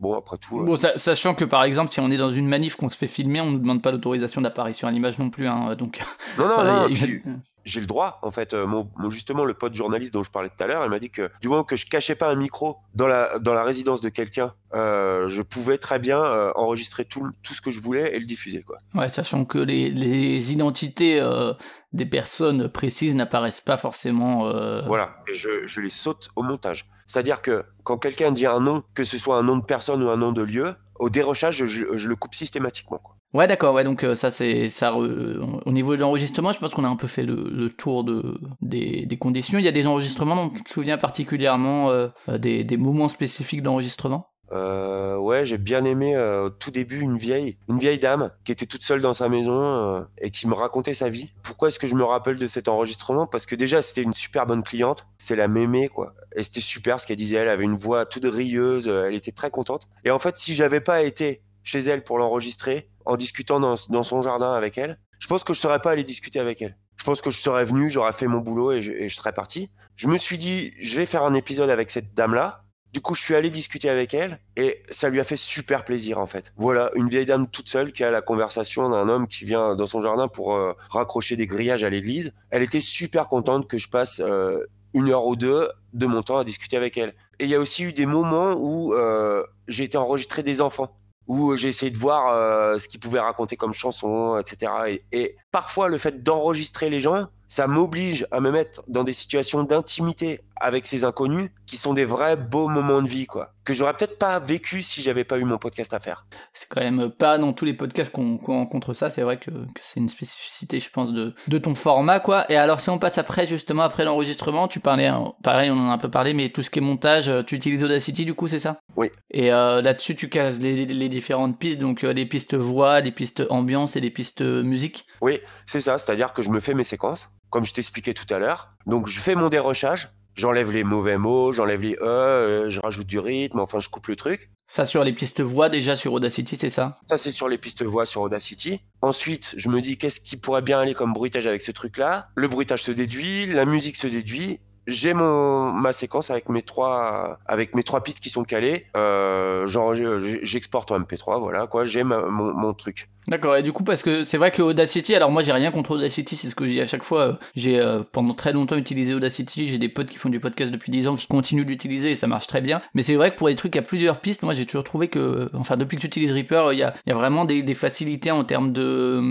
[SPEAKER 3] bon après tout.
[SPEAKER 2] Bon, sachant que par exemple, si on est dans une manif qu'on se fait filmer, on ne demande pas l'autorisation d'apparition à l'image non plus. Hein, donc,
[SPEAKER 3] Non non non. puis- j'ai le droit, en fait. Euh, mon, mon- justement, le pote journaliste dont je parlais tout à l'heure, il m'a dit que du moment que je cachais pas un micro dans la, dans la résidence de quelqu'un, euh, je pouvais très bien euh, enregistrer tout, tout ce que je voulais et le diffuser, quoi.
[SPEAKER 2] Ouais, sachant que les, les identités euh, des personnes précises n'apparaissent pas forcément.
[SPEAKER 3] Voilà, et je, je les saute au montage. C'est-à-dire que quand quelqu'un dit un nom, que ce soit un nom de personne ou un nom de lieu, au dérochage, je, je- je le coupe systématiquement. quoi.
[SPEAKER 2] Ouais, d'accord. Ouais, donc euh, ça c'est ça. Au niveau de l'enregistrement, je pense qu'on a un peu fait le, tour de des, des conditions. Il y a des enregistrements dont tu te souviens particulièrement euh, euh, des, des moments spécifiques d'enregistrement?
[SPEAKER 3] Ouais, j'ai bien aimé au tout début une vieille, une vieille dame qui était toute seule dans sa maison et qui me racontait sa vie. Pourquoi est-ce que je me rappelle de cet enregistrement? Parce que déjà c'était une super bonne cliente, c'est la mémé quoi. Et c'était super ce qu'elle disait. Elle avait une voix toute rieuse, elle était très contente. Et en fait, si j'avais pas été chez elle pour l'enregistrer, en discutant dans, son jardin avec elle, je pense que je serais pas allé discuter avec elle. Je pense que je serais venu, j'aurais fait mon boulot et je, serais parti. Je me suis dit, je vais faire un épisode avec cette dame-là. Du coup, je suis allé discuter avec elle et ça lui a fait super plaisir en fait. Voilà, une vieille dame toute seule qui a la conversation d'un homme qui vient dans son jardin pour euh, raccrocher des grillages à l'église. Elle était super contente que je passe euh, une heure ou deux de mon temps à discuter avec elle. Et il y a aussi eu des moments où euh, j'ai été enregistrer des enfants où j'ai essayé de voir euh, ce qu'ils pouvaient raconter comme chanson, etc. Et, et parfois, le fait d'enregistrer les gens, ça m'oblige à me mettre dans des situations d'intimité avec ces inconnus qui sont des vrais beaux moments de vie, quoi. Que j'aurais peut-être pas vécu si j'avais pas eu mon podcast à faire.
[SPEAKER 2] C'est quand même pas dans tous les podcasts qu'on rencontre ça. C'est vrai que, que c'est une spécificité, je pense, de, de ton format, quoi. Et alors, si on passe après, justement, après l'enregistrement, tu parlais, hein, pareil, on en a un peu parlé, mais tout ce qui est montage, euh, tu utilises Audacity, du coup, c'est ça?
[SPEAKER 3] Oui.
[SPEAKER 2] Et euh, là-dessus, tu casses les, les différentes pistes, donc euh, les pistes voix, les pistes ambiance et les pistes euh, musique?
[SPEAKER 3] Oui, c'est ça. C'est-à-dire que je me fais mes séquences, comme je t'expliquais tout à l'heure. Donc, je fais mon dérochage. J'enlève les mauvais mots, j'enlève les e, je rajoute du rythme, enfin, je coupe le truc.
[SPEAKER 2] Ça sur les pistes voix déjà sur Audacity, c'est ça?
[SPEAKER 3] Ça, c'est sur les pistes voix sur Audacity. Ensuite, je me dis qu'est-ce qui pourrait bien aller comme bruitage avec ce truc-là? Le bruitage se déduit, la musique se déduit. J'ai mon ma séquence avec mes trois avec mes trois pistes qui sont calées. Euh, genre, j'exporte en MP3, voilà quoi. J'ai mon, mon truc.
[SPEAKER 2] D'accord, et du coup, parce que c'est vrai que Audacity, alors moi j'ai rien contre Audacity, c'est ce que je dis à chaque fois. euh, J'ai euh, pendant très longtemps utilisé Audacity, j'ai des potes qui font du podcast depuis 10 ans qui continuent d'utiliser et ça marche très bien. Mais c'est vrai que pour les trucs à plusieurs pistes, moi j'ai toujours trouvé que, enfin depuis que j'utilise Reaper, il y a, y a vraiment des, des facilités en termes de,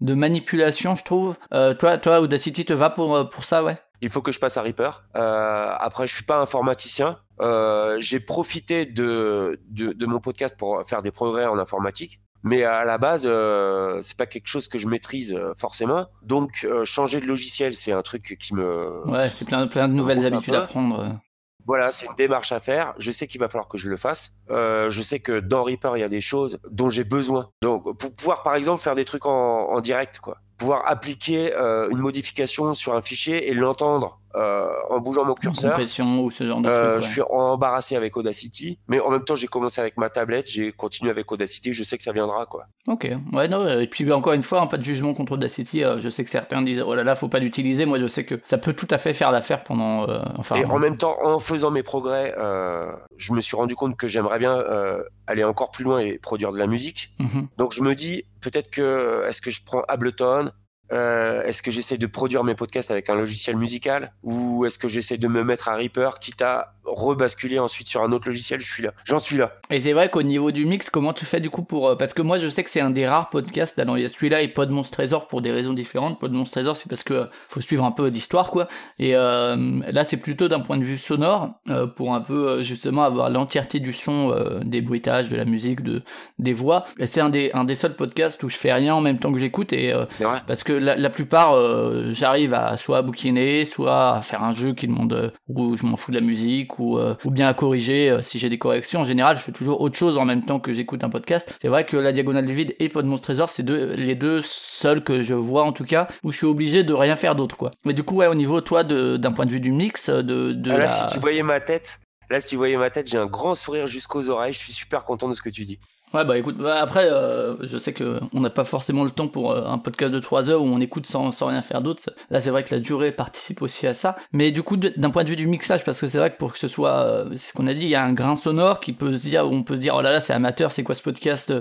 [SPEAKER 2] de manipulation, je trouve. Euh, toi, toi, Audacity te va pour, euh, pour ça, ouais?
[SPEAKER 3] Il faut que je passe à Reaper. Euh, après, je suis pas informaticien. Euh, j'ai profité de, de de mon podcast pour faire des progrès en informatique. Mais à la base, euh, c'est pas quelque chose que je maîtrise euh, forcément. Donc, changer de logiciel, c'est un truc qui me,
[SPEAKER 2] Ouais, c'est plein, plein de nouvelles habitudes à prendre.
[SPEAKER 3] Voilà, c'est une démarche à faire. Je sais qu'il va falloir que je le fasse. Euh, je sais que dans Reaper, il y a des choses dont j'ai besoin. Donc, pour pouvoir, par exemple, faire des trucs en, en direct, quoi. Pouvoir appliquer euh, une modification sur un fichier et l'entendre en bougeant mon curseur.
[SPEAKER 2] Compression ou ce genre de
[SPEAKER 3] Euh. Je suis embarrassé avec Audacity, mais en même temps, j'ai commencé avec ma tablette, j'ai continué avec Audacity. Je sais que ça viendra, quoi.
[SPEAKER 2] Ok, ouais, non, euh, et puis encore une fois, hein, pas de jugement contre Audacity. euh, je sais que certains disent, oh là là, faut pas l'utiliser. Moi, je sais que ça peut tout à fait faire l'affaire pendant. euh, enfin,
[SPEAKER 3] Et en même temps, en faisant mes progrès, euh, je me suis rendu compte que j'aimerais bien euh, aller encore plus loin et produire de la musique.
[SPEAKER 2] mhm.
[SPEAKER 3] Donc je me dis peut-être que est-ce que je prends Ableton euh, Est-ce que j'essaie de produire mes podcasts avec un logiciel musical ou est-ce que j'essaie de me mettre à Reaper quitte à rebasculer ensuite sur un autre logiciel Je suis là, j'en suis là.
[SPEAKER 2] Et c'est vrai qu'au niveau du mix, comment tu fais du coup pour. euh, Parce que moi, je sais que c'est un des rares podcasts. Alors, il y a celui-là et Pod Monstre Trésor pour des raisons différentes. Pod Monstre Trésor, c'est parce que euh, faut suivre un peu l'histoire, quoi. Et euh, là, c'est plutôt d'un point de vue sonore, euh, pour un peu justement avoir l'entièreté du son, euh, des bruitages, de la musique, de, des voix. C'est un des, un des seuls podcasts où je fais rien en même temps que j'écoute. Et. Parce que la, la plupart, j'arrive à soit à bouquiner, soit à faire un jeu qui demande où je m'en fous de la musique, ou, euh, ou bien à corriger euh, si j'ai des corrections. En général, je fais toujours autre chose en même temps que j'écoute un podcast. C'est vrai que la diagonale du vide et Pod Monstre Trésor, c'est deux, les deux seuls que je vois en tout cas où je suis obligé de rien faire d'autre, quoi. Mais du coup, ouais, au niveau toi, d'un point de vue du mix, de, de
[SPEAKER 3] Ah, là,
[SPEAKER 2] la...
[SPEAKER 3] si tu voyais ma tête, là, si tu voyais ma tête, j'ai un grand sourire jusqu'aux oreilles. Je suis super content de ce que tu dis.
[SPEAKER 2] Ouais, bah écoute, bah, après, euh, je sais que on n'a pas forcément le temps pour euh, un podcast de 3 heures où on écoute sans, sans rien faire d'autre. Là, c'est vrai que la durée participe aussi à ça. Mais du coup, d'un point de vue du mixage, parce que c'est vrai que pour que ce soit, euh, c'est ce qu'on a dit, il y a un grain sonore qui peut se dire, on peut se dire, oh là là, c'est amateur, c'est quoi ce podcast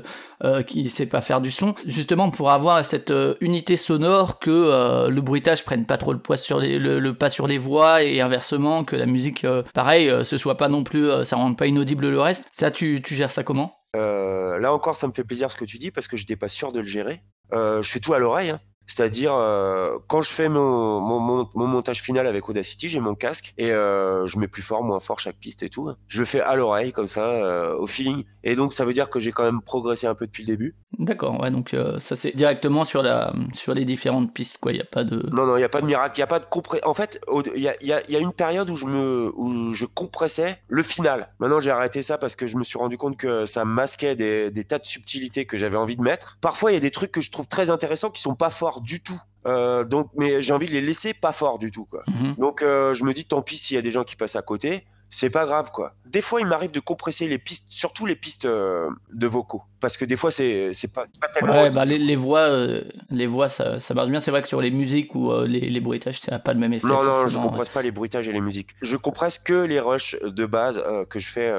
[SPEAKER 2] euh, qui sait pas faire du son. Justement, pour avoir cette euh, unité sonore que euh, le bruitage prenne pas trop le poids sur les, le, pas sur les voix et inversement que la musique, euh, pareil, euh, ce soit pas non plus, euh, ça rende pas inaudible le reste. Ça, tu, tu gères ça comment?
[SPEAKER 3] Euh, là encore, ça me fait plaisir ce que tu dis parce que j'étais pas sûr de le gérer. Euh, je fais tout à l'oreille. hein. C'est-à-dire, euh, quand je fais mon, mon, mon- mon montage final avec Audacity, j'ai mon casque et euh, je mets plus fort, moins fort chaque piste et tout. Je le fais à l'oreille, comme ça, euh, au feeling. Et donc, ça veut dire que j'ai quand même progressé un peu depuis le début.
[SPEAKER 2] D'accord, ouais, donc ça c'est directement sur, la, sur les différentes pistes, quoi. Il n'y a pas de.
[SPEAKER 3] Non, non, il n'y a pas de miracle, il n'y a pas de compré... En fait, il y a, il y a- il y a une période où je, me, où je compressais le final. Maintenant, j'ai arrêté ça parce que je me suis rendu compte que ça masquait des, des tas de subtilités que j'avais envie de mettre. Parfois, il y a des trucs que je trouve très intéressants qui sont pas forts du tout. Euh, donc, mais j'ai envie de les laisser pas forts du tout, quoi.
[SPEAKER 2] Mhm.
[SPEAKER 3] Donc, euh, je me dis, tant pis s'il y a des gens qui passent à côté. C'est pas grave, quoi. Des fois, il m'arrive de compresser les pistes, surtout les pistes euh, de vocaux. Parce que des fois, c'est c'est pas, pas tellement.
[SPEAKER 2] Ouais, bah les, les voix, euh, les voix ça, ça marche bien. C'est vrai que sur les musiques ou euh, les, les bruitages, ça n'a pas le même effet.
[SPEAKER 3] Non, non, je
[SPEAKER 2] forcément,
[SPEAKER 3] compresse pas les bruitages et les musiques. Je compresse que les rushs de base que je fais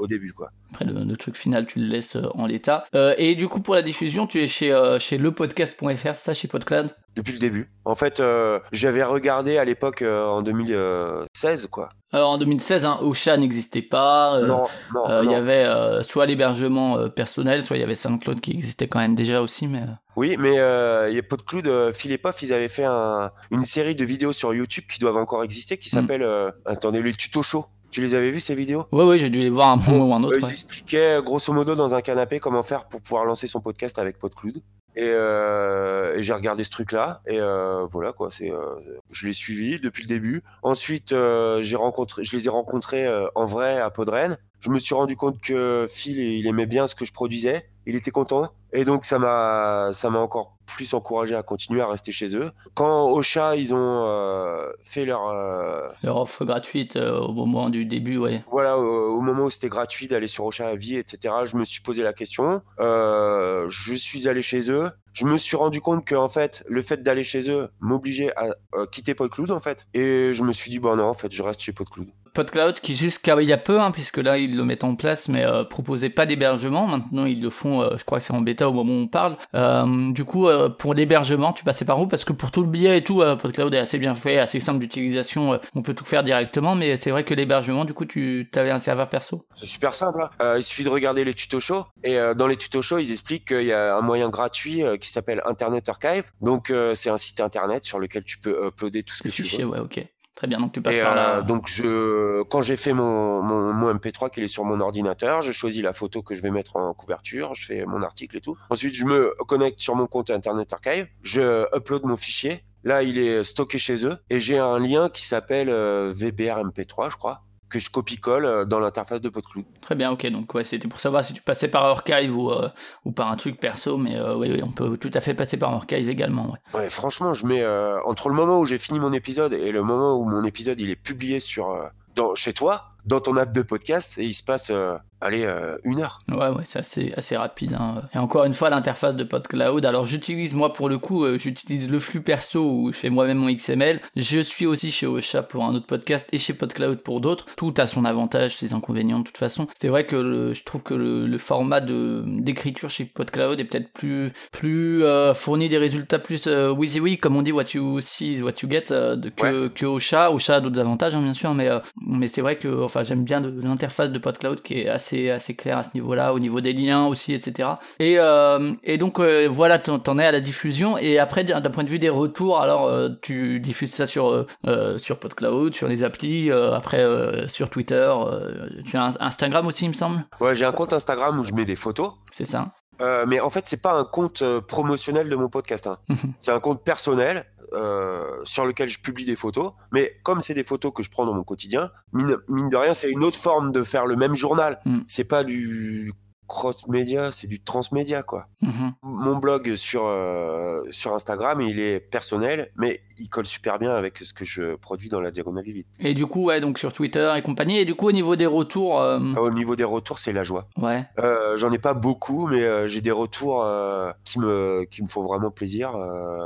[SPEAKER 3] au début, quoi.
[SPEAKER 2] Après, le, le truc final, tu le laisses en l'état. Euh, et du coup, pour la diffusion, tu es chez, euh, chez lepodcast.fr, ça, chez PodCloud?
[SPEAKER 3] Depuis le début. En fait, euh, j'avais regardé à l'époque en 2016, quoi.
[SPEAKER 2] Alors en 2016, hein, Ocha n'existait pas. euh,
[SPEAKER 3] non, non,
[SPEAKER 2] euh, Il y avait euh, soit l'hébergement personnel, soit il y avait SoundCloud qui existait quand même déjà aussi. Mais
[SPEAKER 3] Oui, mais il y a Podcloud, euh, Phil et Poff, ils avaient fait un- une série de vidéos sur YouTube qui doivent encore exister, qui
[SPEAKER 2] Mm.
[SPEAKER 3] s'appelle, attendez, le tuto show. Tu les avais vus ces vidéos?
[SPEAKER 2] Ouais, ouais, j'ai dû les voir un moment ou un autre.
[SPEAKER 3] Ils
[SPEAKER 2] ouais.
[SPEAKER 3] expliquaient grosso modo dans un canapé comment faire pour pouvoir lancer son podcast avec Podcloud. Et, euh, et j'ai regardé ce truc-là et euh, voilà quoi. C'est, euh, je l'ai suivi depuis le début. Ensuite, euh, j'ai rencontré, je les ai rencontrés euh, en vrai à Podren. Je me suis rendu compte que Phil, il aimait bien ce que je produisais. Il était content et donc ça m'a, ça m'a encore plus encouragé à continuer à rester chez eux. Quand Ocha, ils ont euh, fait leur euh,
[SPEAKER 2] Leur offre gratuite euh, au moment du début, ouais.
[SPEAKER 3] voilà, au, moment où c'était gratuit d'aller sur Ocha à vie, etc., je me suis posé la question. Je suis allé chez eux. Je me suis rendu compte que en fait, le fait d'aller chez eux m'obligeait à quitter Podcloud en fait. Et je me suis dit bon non, en fait, je reste chez Podcloud.
[SPEAKER 2] PodCloud qui jusqu'à il y a peu, hein, puisque là ils le mettent en place, mais euh, proposait pas d'hébergement. Maintenant ils le font, euh, je crois que c'est en bêta au moment où on parle. Euh, du coup, euh, pour l'hébergement, tu passais par où? Parce que pour tout le billet et tout, euh, PodCloud est assez bien fait, assez simple d'utilisation. euh, on peut tout faire directement, mais c'est vrai que l'hébergement, du coup, tu avais un serveur perso.
[SPEAKER 3] C'est super simple. hein. Euh, il suffit de regarder les tutos shows. Et dans les tutos shows, ils expliquent qu'il y a un moyen gratuit qui s'appelle Internet Archive. Donc c'est un site internet sur lequel tu peux uploader tout ce que tu veux.
[SPEAKER 2] ouais, ok. Très bien, donc tu passes
[SPEAKER 3] Et,
[SPEAKER 2] par là.
[SPEAKER 3] euh, donc je, quand j'ai fait mon, mon, mon MP3 qui est sur mon ordinateur, je choisis la photo que je vais mettre en couverture, je fais mon article et tout. Ensuite, je me connecte sur mon compte Internet Archive, je upload mon fichier. Là, il est stocké chez eux et j'ai un lien qui s'appelle euh, VBR MP3, je crois, que je copie-colle euh, dans l'interface de PodCloud.
[SPEAKER 2] Très bien, ok. Donc ouais, c'était pour savoir si tu passais par Archive ou, euh, ou par un truc perso, mais euh, oui, oui, on peut tout à fait passer par Archive également. Ouais.
[SPEAKER 3] Ouais, franchement, je mets euh, entre le moment où j'ai fini mon épisode et le moment où mon épisode il est publié sur dans, chez toi, dans ton app de podcast, et il se passe, allez, euh, une heure.
[SPEAKER 2] Ouais, ouais, c'est assez, assez rapide. hein. Et encore une fois, l'interface de PodCloud. Alors, j'utilise, moi, pour le coup, euh, j'utilise le flux perso où je fais moi-même mon XML. Je suis aussi chez Ocha pour un autre podcast et chez PodCloud pour d'autres. Tout a son avantage, ses inconvénients, de toute façon. C'est vrai que le- je trouve que le, le format de, d'écriture chez PodCloud est peut-être plus, plus, euh, fournit des résultats plus, WYSIWYG, comme on dit, what you see is what you get, euh, de- que, que Ocha. Ocha a d'autres avantages, hein, bien sûr, mais, mais c'est vrai que, enfin, j'aime bien de- l'interface de PodCloud qui est assez, assez claire à ce niveau-là, au niveau des liens aussi, etc. Et, euh, et donc, euh, voilà, t'en es à la diffusion. Et après, d'un point de vue des retours, alors, euh, tu diffuses ça sur, euh, sur PodCloud, sur les applis, après, sur Twitter. tu as un Instagram aussi, il me semble?
[SPEAKER 3] Ouais, j'ai un compte Instagram où je mets des photos.
[SPEAKER 2] C'est ça.
[SPEAKER 3] Euh, mais en fait, c'est pas un compte euh, promotionnel de mon podcast. hein. C'est un compte personnel euh, sur lequel je publie des photos. Mais comme c'est des photos que je prends dans mon quotidien, mine, mine de rien, c'est une autre forme de faire le même journal.
[SPEAKER 2] Mhm.
[SPEAKER 3] C'est pas du cross-média, c'est du transmédia, quoi.
[SPEAKER 2] Mhm.
[SPEAKER 3] Mon blog sur, euh, sur Instagram, il est personnel, mais il colle super bien avec ce que je produis dans la Diagonale du Vide.
[SPEAKER 2] Et du coup, ouais, donc sur Twitter et compagnie. Et du coup, au niveau des retours, euh,
[SPEAKER 3] Ah, Au niveau des retours, c'est la joie.
[SPEAKER 2] ouais.
[SPEAKER 3] Euh, J'en ai pas beaucoup, mais j'ai des retours qui, me, qui me font vraiment plaisir.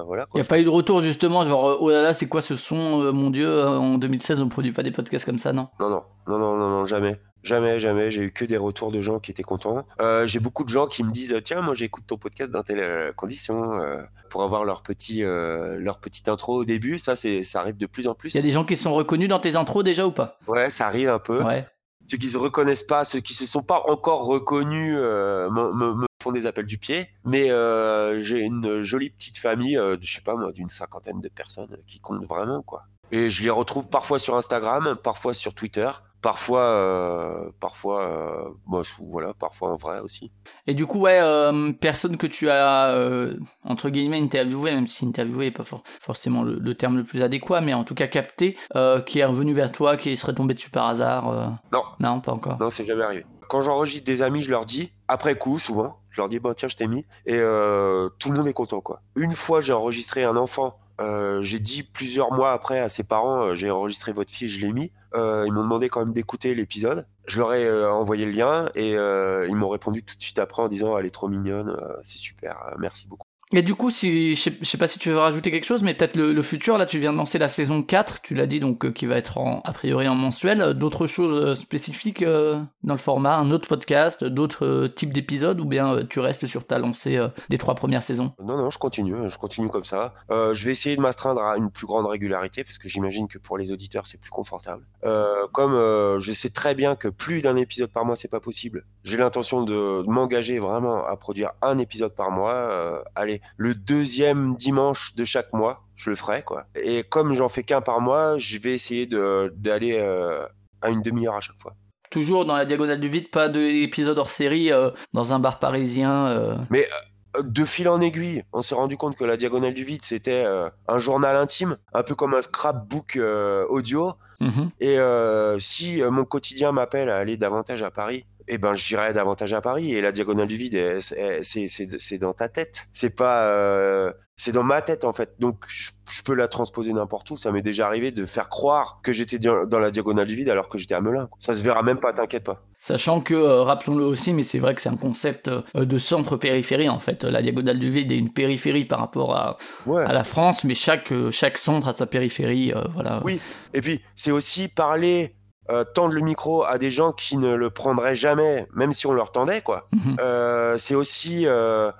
[SPEAKER 3] voilà,
[SPEAKER 2] Il n'y a pas eu de retour justement, genre oh là là, c'est quoi ce son, mon dieu, en 2016 on produit pas des podcasts comme ça, Non,
[SPEAKER 3] non, non, non, non, non, jamais. Jamais, jamais. J'ai eu que des retours de gens qui étaient contents. Euh, j'ai beaucoup de gens qui me disent Tiens, moi j'écoute ton podcast dans telle euh, condition euh, pour avoir leur petit, euh, leur petite intro au début. Ça, c'est, ça arrive de plus en plus.
[SPEAKER 2] Il y a des gens qui sont reconnus dans tes intros déjà ou pas?
[SPEAKER 3] Ouais, ça arrive un peu.
[SPEAKER 2] Ouais.
[SPEAKER 3] Ceux qui se reconnaissent pas, ceux qui se sont pas encore reconnus, euh, me, me- me font des appels du pied. Mais euh, j'ai une jolie petite famille, euh, de, je sais pas moi, d'une cinquantaine de personnes qui comptent vraiment, quoi. Et je les retrouve parfois sur Instagram, parfois sur Twitter, parfois, euh, parfois, euh, bah, sous- voilà, parfois en vrai aussi.
[SPEAKER 2] Et du coup, ouais, euh, personne que tu as, euh, entre guillemets, interviewé, même si interviewé n'est pas for- forcément le, le terme le plus adéquat, mais en tout cas capté, euh, qui est revenu vers toi, qui serait tombé dessus par hasard euh,
[SPEAKER 3] Non.
[SPEAKER 2] Non, pas encore.
[SPEAKER 3] Non, c'est jamais arrivé. Quand j'enregistre des amis, je leur dis, après coup, souvent, je leur dis, bon, tiens, je t'ai mis. Et euh, tout le monde est content, quoi. Une fois, j'ai enregistré un enfant. euh, j'ai dit plusieurs mois après à ses parents, euh, j'ai enregistré votre fille, je l'ai mis. Euh, ils m'ont demandé quand même d'écouter l'épisode. Je leur ai euh, envoyé le lien et euh, ils m'ont répondu tout de suite après en disant, elle est trop mignonne, c'est super, merci beaucoup.
[SPEAKER 2] Et du coup, si, je sais, pas si tu veux rajouter quelque chose, mais peut-être le, futur, là tu viens de lancer la saison 4, tu l'as dit, donc euh, qui va être a priori en mensuel. Euh, D'autres choses euh, spécifiques dans le format, un autre podcast, d'autres types d'épisodes, ou bien tu restes sur ta lancée des trois premières saisons?
[SPEAKER 3] Non, non, je continue, je continue comme ça. Je vais essayer de m'astreindre à une plus grande régularité parce que j'imagine que pour les auditeurs c'est plus confortable. Comme je sais très bien que plus d'un épisode par mois c'est pas possible, j'ai l'intention de, m'engager vraiment à produire un épisode par mois. Euh, allez, le deuxième dimanche de chaque mois, je le ferai quoi. Et comme j'en fais qu'un par mois, je vais essayer d'aller euh, à une demi-heure à chaque fois.
[SPEAKER 2] Toujours dans la diagonale du vide, pas d'épisode hors série euh, dans un bar parisien. euh.
[SPEAKER 3] Mais de fil en aiguille, on s'est rendu compte que la diagonale du vide, c'était un journal intime, un peu comme un scrapbook audio.
[SPEAKER 2] Mhm.
[SPEAKER 3] Et si mon quotidien m'appelle à aller davantage à Paris, eh ben j'irai davantage à Paris. Et la diagonale du vide, c'est dans ta tête. C'est pas, euh, c'est dans ma tête en fait. Donc je, je peux la transposer n'importe où. Ça m'est déjà arrivé de faire croire que j'étais dans la diagonale du vide alors que j'étais à Melun. quoi. Ça se verra même pas, t'inquiète pas.
[SPEAKER 2] Sachant que, euh, rappelons-le aussi, mais c'est vrai que c'est un concept euh, de centre-périphérie en fait. La diagonale du vide est une périphérie par rapport à,
[SPEAKER 3] Ouais.
[SPEAKER 2] à la France, mais chaque, chaque centre a sa périphérie. voilà.
[SPEAKER 3] Oui. Et puis, c'est aussi parler, euh, tendre le micro à des gens qui ne le prendraient jamais, même si on leur tendait, quoi.
[SPEAKER 2] Mhm.
[SPEAKER 3] Euh, c'est aussi euh,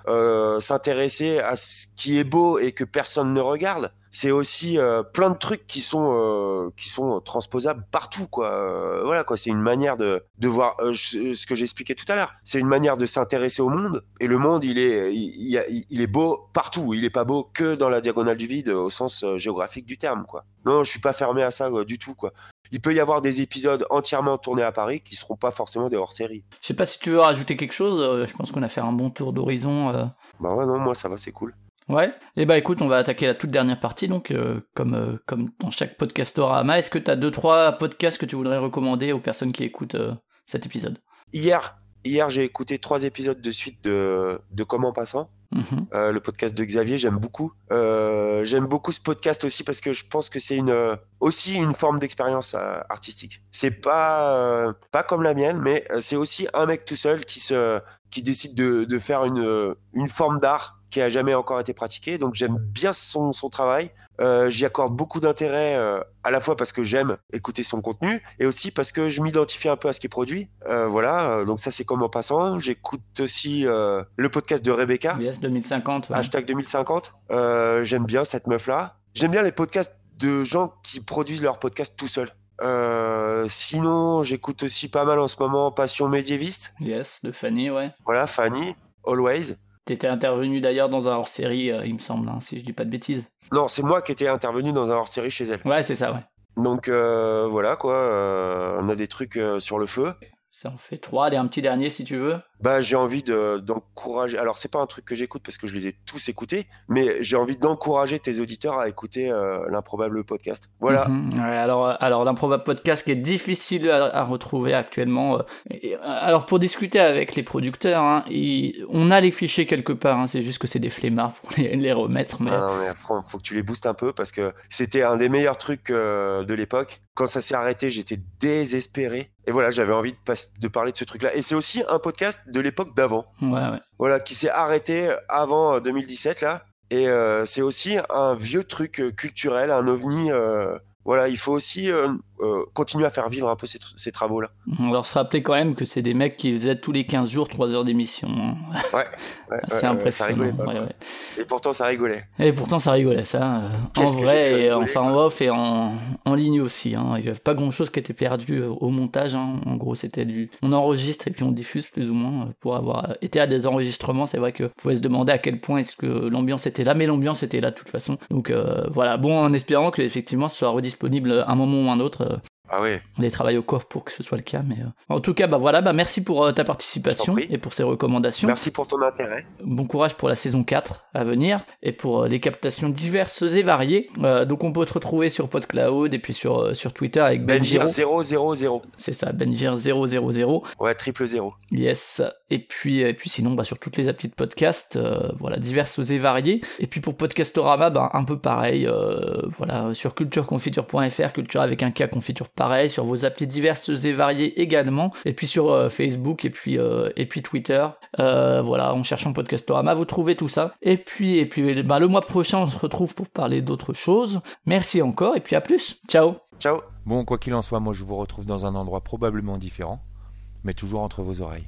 [SPEAKER 3] s'intéresser à ce qui est beau et que personne ne regarde. C'est aussi euh, plein de trucs qui sont euh, qui sont transposables partout, quoi. Euh, voilà, quoi. C'est une manière de de voir je- ce que j'expliquais tout à l'heure. C'est une manière de s'intéresser au monde. Et le monde, il est il, est beau partout. Il est pas beau que dans la diagonale du vide au sens géographique du terme, quoi. Non, je suis pas fermé à ça quoi, du tout, quoi. Il peut y avoir des épisodes entièrement tournés à Paris qui seront pas forcément des hors-série.
[SPEAKER 2] Je sais pas si tu veux rajouter quelque chose. euh, je pense qu'on a fait un bon tour d'horizon. euh.
[SPEAKER 3] Bah ouais, non, moi ça va, c'est cool.
[SPEAKER 2] Ouais. Et bah écoute, on va attaquer la toute dernière partie. Donc, euh, comme euh, comme dans chaque podcastorama, est-ce que tu as deux trois podcasts que tu voudrais recommander aux personnes qui écoutent euh, cet épisode?
[SPEAKER 3] Hier, hier j'ai écouté trois épisodes de suite de, de Comment Passant,
[SPEAKER 2] Mhm.
[SPEAKER 3] euh, le podcast de Xavier, j'aime beaucoup. Euh, j'aime beaucoup ce podcast aussi parce que je pense que c'est une, euh, aussi une forme d'expérience euh, artistique. C'est pas, pas comme la mienne, mais c'est aussi un mec tout seul qui, se, qui décide de, de faire une, une forme d'art qui a jamais encore été pratiquée. Donc j'aime bien son, son travail. Euh, J'y accorde beaucoup d'intérêt euh, à la fois parce que j'aime écouter son contenu et aussi parce que je m'identifie un peu à ce qui est produit. Euh, voilà, donc ça c'est comme en passant. J'écoute aussi le podcast de Rebecca,
[SPEAKER 2] Yes, 2050. ouais.
[SPEAKER 3] hashtag 2050. Euh, j'aime bien cette meuf-là. J'aime bien les podcasts de gens qui produisent leurs podcasts tout seuls. Euh, sinon, j'écoute aussi pas mal en ce moment Passion médiéviste.
[SPEAKER 2] Yes, de Fanny, ouais.
[SPEAKER 3] Voilà, Fanny, Always.
[SPEAKER 2] T'étais intervenu d'ailleurs dans un hors-série, euh, il me semble, hein, si je dis pas de bêtises.
[SPEAKER 3] Non, c'est moi qui étais intervenu dans un hors-série chez elle.
[SPEAKER 2] Ouais, c'est ça, ouais.
[SPEAKER 3] Donc euh, voilà quoi, euh, on a des trucs euh, sur le feu.
[SPEAKER 2] Ça en fait trois. Allez, un petit dernier si tu veux.
[SPEAKER 3] Bah, j'ai envie de- d'encourager. Alors, c'est pas un truc que j'écoute parce que je les ai tous écoutés, mais j'ai envie d'encourager tes auditeurs à écouter euh, l'improbable podcast. Voilà.
[SPEAKER 2] Mhm. Ouais, alors, euh, alors l'improbable podcast qui est difficile à, à retrouver actuellement. euh, et, alors pour discuter avec les producteurs, hein, on a les fichiers quelque part. hein, c'est juste que c'est des flemmards pour les, les remettre. Mais
[SPEAKER 3] Ah non, mais fran- faut que tu les boostes un peu parce que c'était un des meilleurs trucs euh, de l'époque. Quand ça s'est arrêté, j'étais désespéré. Et voilà, j'avais envie de, pas- de parler de ce truc-là. Et c'est aussi un podcast de l'époque d'avant.
[SPEAKER 2] ouais, ouais.
[SPEAKER 3] Voilà, qui s'est arrêté avant euh, 2017 là. Et euh, c'est aussi un vieux truc euh, culturel, un ovni. euh, voilà, il faut aussi euh, euh, continuer à faire vivre un peu ces, tr- ces travaux-là.
[SPEAKER 2] Alors se rappeler quand même que c'est des mecs qui faisaient tous les 15 jours 3 heures d'émission. hein.
[SPEAKER 3] Ouais, ouais,
[SPEAKER 2] C'est impressionnant.
[SPEAKER 3] rigolait pas.
[SPEAKER 2] ouais,
[SPEAKER 3] quoi.
[SPEAKER 2] ouais.
[SPEAKER 3] Et pourtant, ça rigolait.
[SPEAKER 2] Et pourtant ça rigolait ça. euh, en vrai, et enfin en off et en, en ligne aussi. Hein. Il n'y avait pas grand chose qui était perdu euh, au montage. hein. En gros, c'était du. On enregistre et puis on diffuse plus ou moins pour avoir été à des enregistrements. C'est vrai que vous pouvez se demander à quel point est-ce que l'ambiance était là, mais l'ambiance était là de toute façon. Donc euh, voilà, bon, en espérant que effectivement ce soit redisponible un moment ou un autre.
[SPEAKER 3] Ah
[SPEAKER 2] on les travaille au coffre pour que ce soit le cas. Mais euh, en tout cas, bah voilà, bah merci pour euh, ta participation et pour ces recommandations.
[SPEAKER 3] merci pour ton intérêt.
[SPEAKER 2] Bon courage pour la saison 4 à venir et pour euh, les captations diverses et variées. Euh, donc on peut te retrouver sur PodCloud et puis sur, sur Twitter avec
[SPEAKER 3] Benjir
[SPEAKER 2] Benjiro.
[SPEAKER 3] 000.
[SPEAKER 2] C'est ça, Benjir 000.
[SPEAKER 3] Ouais, triple zéro.
[SPEAKER 2] Yes. Et puis, et puis sinon, bah, sur toutes les applis de podcast, euh, voilà, diverses et variées. Et puis pour Podcastorama, bah, un peu pareil. euh, voilà, sur cultureconfiture.fr, culture avec un K, confiture pareil. Sur vos applis diverses et variées également. Et puis sur euh, Facebook et puis, euh, et puis Twitter. Euh, voilà, en cherchant Podcastorama, vous trouvez tout ça. Et puis, et puis bah, le mois prochain, on se retrouve pour parler d'autres choses. Merci encore et puis à plus. Ciao.
[SPEAKER 3] Ciao.
[SPEAKER 1] Bon, quoi qu'il en soit, moi je vous retrouve dans un endroit probablement différent, mais toujours entre vos oreilles.